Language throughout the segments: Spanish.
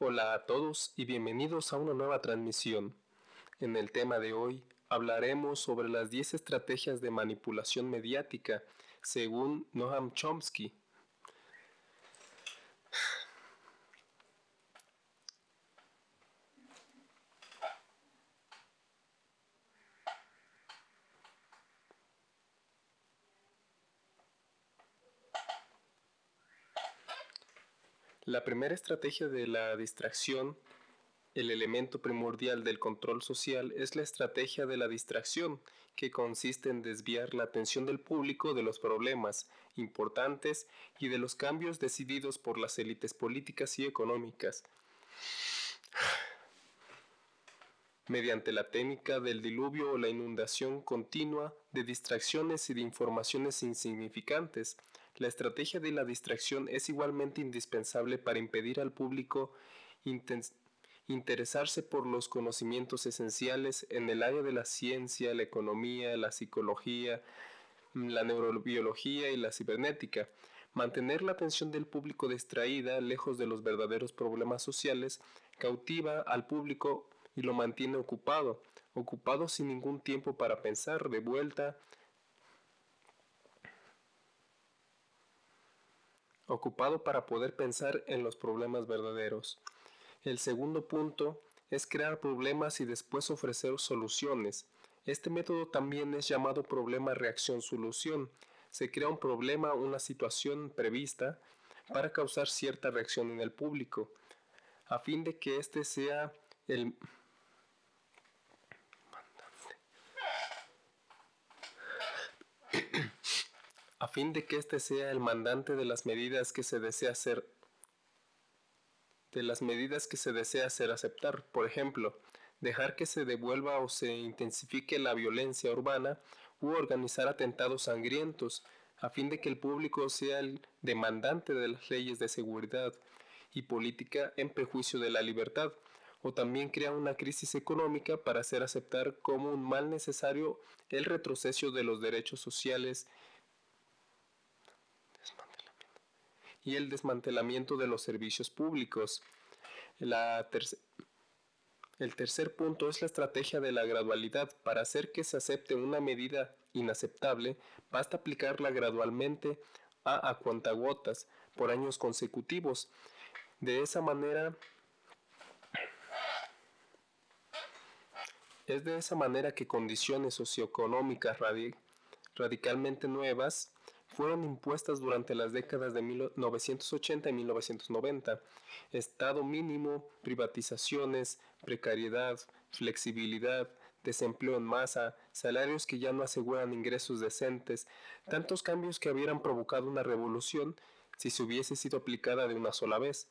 Hola a todos y bienvenidos a una nueva transmisión. En el tema de hoy hablaremos sobre las 10 estrategias de manipulación mediática según Noam Chomsky. La primera estrategia de la distracción, el elemento primordial del control social, es la estrategia de la distracción, que consiste en desviar la atención del público de los problemas importantes y de los cambios decididos por las élites políticas y económicas. Mediante la técnica del diluvio o la inundación continua de distracciones y de informaciones insignificantes, la estrategia de la distracción es igualmente indispensable para impedir al público interesarse por los conocimientos esenciales en el área de la ciencia, la economía, la psicología, la neurobiología y la cibernética. Mantener la atención del público distraída, lejos de los verdaderos problemas sociales, cautiva al público y lo mantiene ocupado, ocupado sin ningún tiempo para pensar de vuelta ocupado para poder pensar en los problemas verdaderos. El segundo punto es crear problemas y después ofrecer soluciones. Este método también es llamado problema reacción-solución. Se crea un problema, una situación prevista, para causar cierta reacción en el público, a fin de que éste sea el a fin de que éste sea el mandante de las medidas que se desea hacer de las medidas que se desea hacer aceptar, por ejemplo, dejar que se devuelva o se intensifique la violencia urbana u organizar atentados sangrientos, a fin de que el público sea el demandante de las leyes de seguridad y política en prejuicio de la libertad, o también crea una crisis económica para hacer aceptar como un mal necesario el retroceso de los derechos sociales y el desmantelamiento de los servicios públicos. el tercer punto es la estrategia de la gradualidad. Para hacer que se acepte una medida inaceptable, basta aplicarla gradualmente a, a cuentagotas por años consecutivos. De esa manera, es de esa manera que condiciones socioeconómicas radicalmente nuevas fueron impuestas durante las décadas de 1980 y 1990. Estado mínimo, privatizaciones, precariedad, flexibilidad, desempleo en masa, salarios que ya no aseguran ingresos decentes, tantos cambios que hubieran provocado una revolución si se hubiese sido aplicada de una sola vez.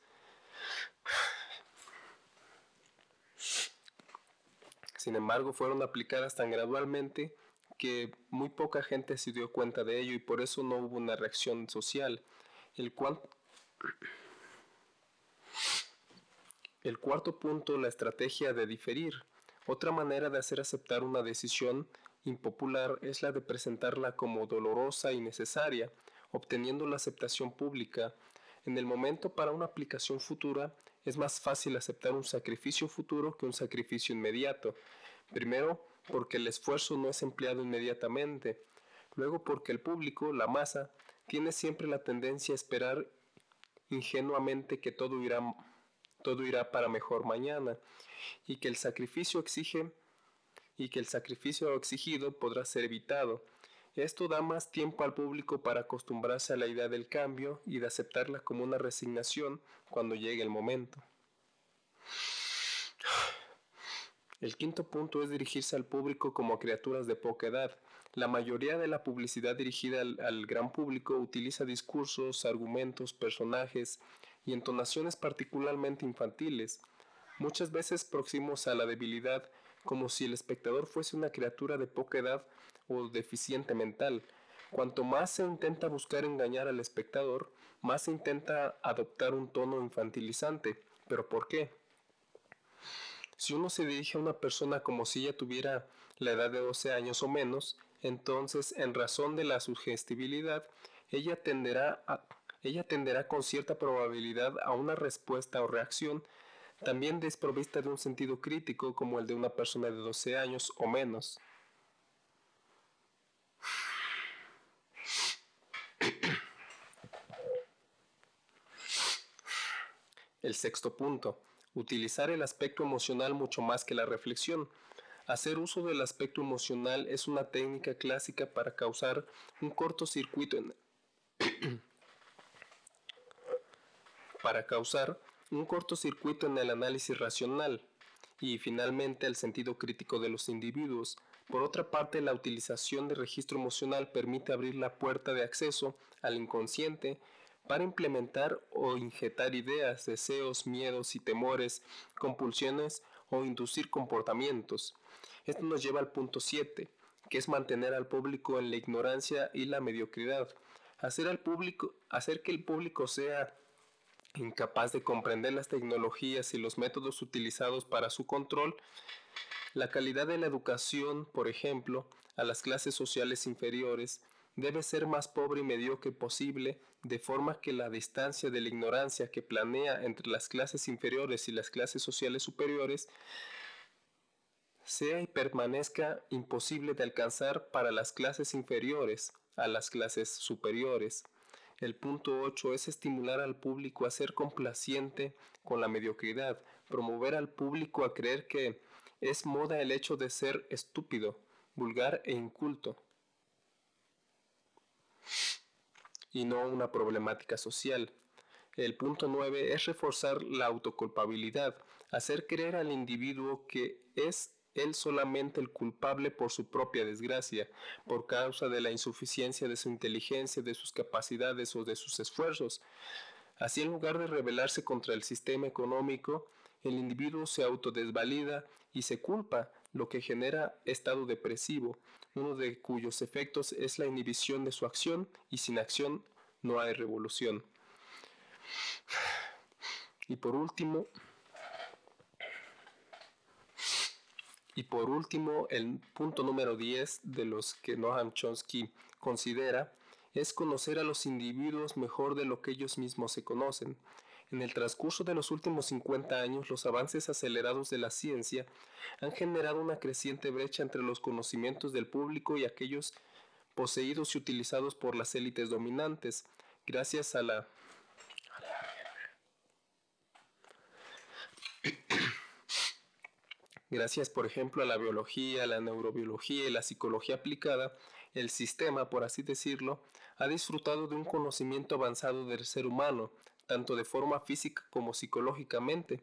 Sin embargo, fueron aplicadas tan gradualmente que muy poca gente se dio cuenta de ello y por eso no hubo una reacción social. El, el cuarto punto, la estrategia de diferir. Otra manera de hacer aceptar una decisión impopular es la de presentarla como dolorosa y necesaria, obteniendo la aceptación pública. En el momento para una aplicación futura, es más fácil aceptar un sacrificio futuro que un sacrificio inmediato. Primero, porque el esfuerzo no es empleado inmediatamente. Luego porque el público, la masa, tiene siempre la tendencia a esperar ingenuamente que todo irá, todo irá para mejor mañana y que el sacrificio exige y que el sacrificio exigido podrá ser evitado. Esto da más tiempo al público para acostumbrarse a la idea del cambio y de aceptarla como una resignación cuando llegue el momento. El quinto punto es dirigirse al público como criaturas de poca edad. La mayoría de la publicidad dirigida al, gran público utiliza discursos, argumentos, personajes y entonaciones particularmente infantiles, muchas veces próximos a la debilidad, como si el espectador fuese una criatura de poca edad o deficiente mental. Cuanto más se intenta buscar engañar al espectador, más se intenta adoptar un tono infantilizante. ¿Pero por qué? Si uno se dirige a una persona como si ella tuviera la edad de 12 años o menos, entonces en razón de la sugestibilidad, ella tenderá, ella tenderá con cierta probabilidad a una respuesta o reacción también desprovista de un sentido crítico como el de una persona de 12 años o menos. El sexto punto, utilizar el aspecto emocional mucho más que la reflexión. Hacer uso del aspecto emocional es una técnica clásica para causar un cortocircuito en para causar un cortocircuito en el análisis racional y finalmente el sentido crítico de los individuos. Por otra parte, la utilización de registro emocional permite abrir la puerta de acceso al inconsciente para implementar o injetar ideas, deseos, miedos y temores, compulsiones o inducir comportamientos. Esto nos lleva al punto 7, que es mantener al público en la ignorancia y la mediocridad. Hacer, al público, hacer que el público sea incapaz de comprender las tecnologías y los métodos utilizados para su control, la calidad de la educación, por ejemplo, a las clases sociales inferiores, debe ser más pobre y mediocre posible, de forma que la distancia de la ignorancia que planea entre las clases inferiores y las clases sociales superiores sea y permanezca imposible de alcanzar para las clases inferiores a las clases superiores. El punto 8 es estimular al público a ser complaciente con la mediocridad, promover al público a creer que es moda el hecho de ser estúpido, vulgar e inculto, y no una problemática social. El punto 9 es reforzar la autoculpabilidad, hacer creer al individuo que es él solamente el culpable por su propia desgracia, por causa de la insuficiencia de su inteligencia, de sus capacidades o de sus esfuerzos. Así, en lugar de rebelarse contra el sistema económico, el individuo se autodesvalida y se culpa, lo que genera estado depresivo, uno de cuyos efectos es la inhibición de su acción y sin acción no hay revolución. Y por último, Y por último, el punto número 10 de los que Noam Chomsky considera es conocer a los individuos mejor de lo que ellos mismos se conocen. En el transcurso de los últimos 50 años, los avances acelerados de la ciencia han generado una creciente brecha entre los conocimientos del público y aquellos poseídos y utilizados por las élites dominantes, gracias a la Gracias, por ejemplo, a la biología, la neurobiología y la psicología aplicada, el sistema, por así decirlo, ha disfrutado de un conocimiento avanzado del ser humano, tanto de forma física como psicológicamente.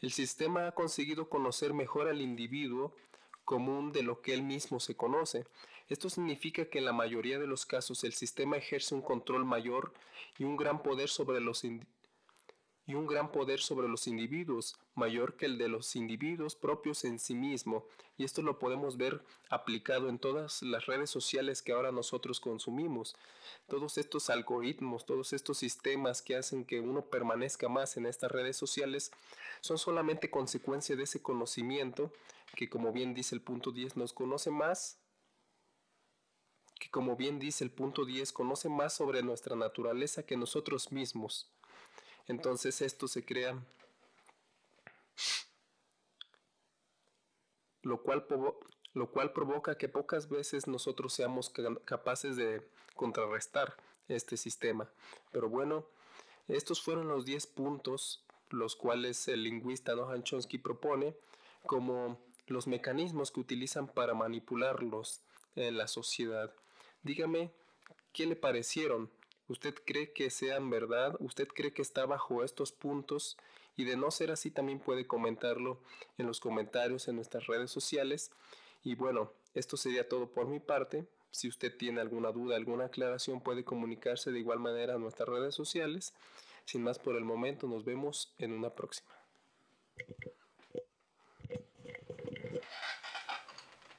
El sistema ha conseguido conocer mejor al individuo común de lo que él mismo se conoce. Esto significa que en la mayoría de los casos el sistema ejerce un control mayor y un gran poder sobre los y un gran poder sobre los individuos, mayor que el de los individuos propios en sí mismo, y esto lo podemos ver aplicado en todas las redes sociales que ahora nosotros consumimos. Todos estos algoritmos, todos estos sistemas que hacen que uno permanezca más en estas redes sociales son solamente consecuencia de ese conocimiento que como bien dice el punto 10 nos conoce más que como bien dice el punto 10 conoce más sobre nuestra naturaleza que nosotros mismos. Entonces esto se crea, lo cual, lo cual provoca que pocas veces nosotros seamos capaces de contrarrestar este sistema. Pero bueno, estos fueron los 10 puntos los cuales el lingüista Noam Chomsky propone como los mecanismos que utilizan para manipularlos en la sociedad. Dígame, ¿qué le parecieron? ¿Usted cree que sean verdad? ¿Usted cree que está bajo estos puntos? Y de no ser así también puede comentarlo en los comentarios en nuestras redes sociales. Y bueno, esto sería todo por mi parte. Si usted tiene alguna duda, alguna aclaración, puede comunicarse de igual manera a nuestras redes sociales. Sin más por el momento, nos vemos en una próxima.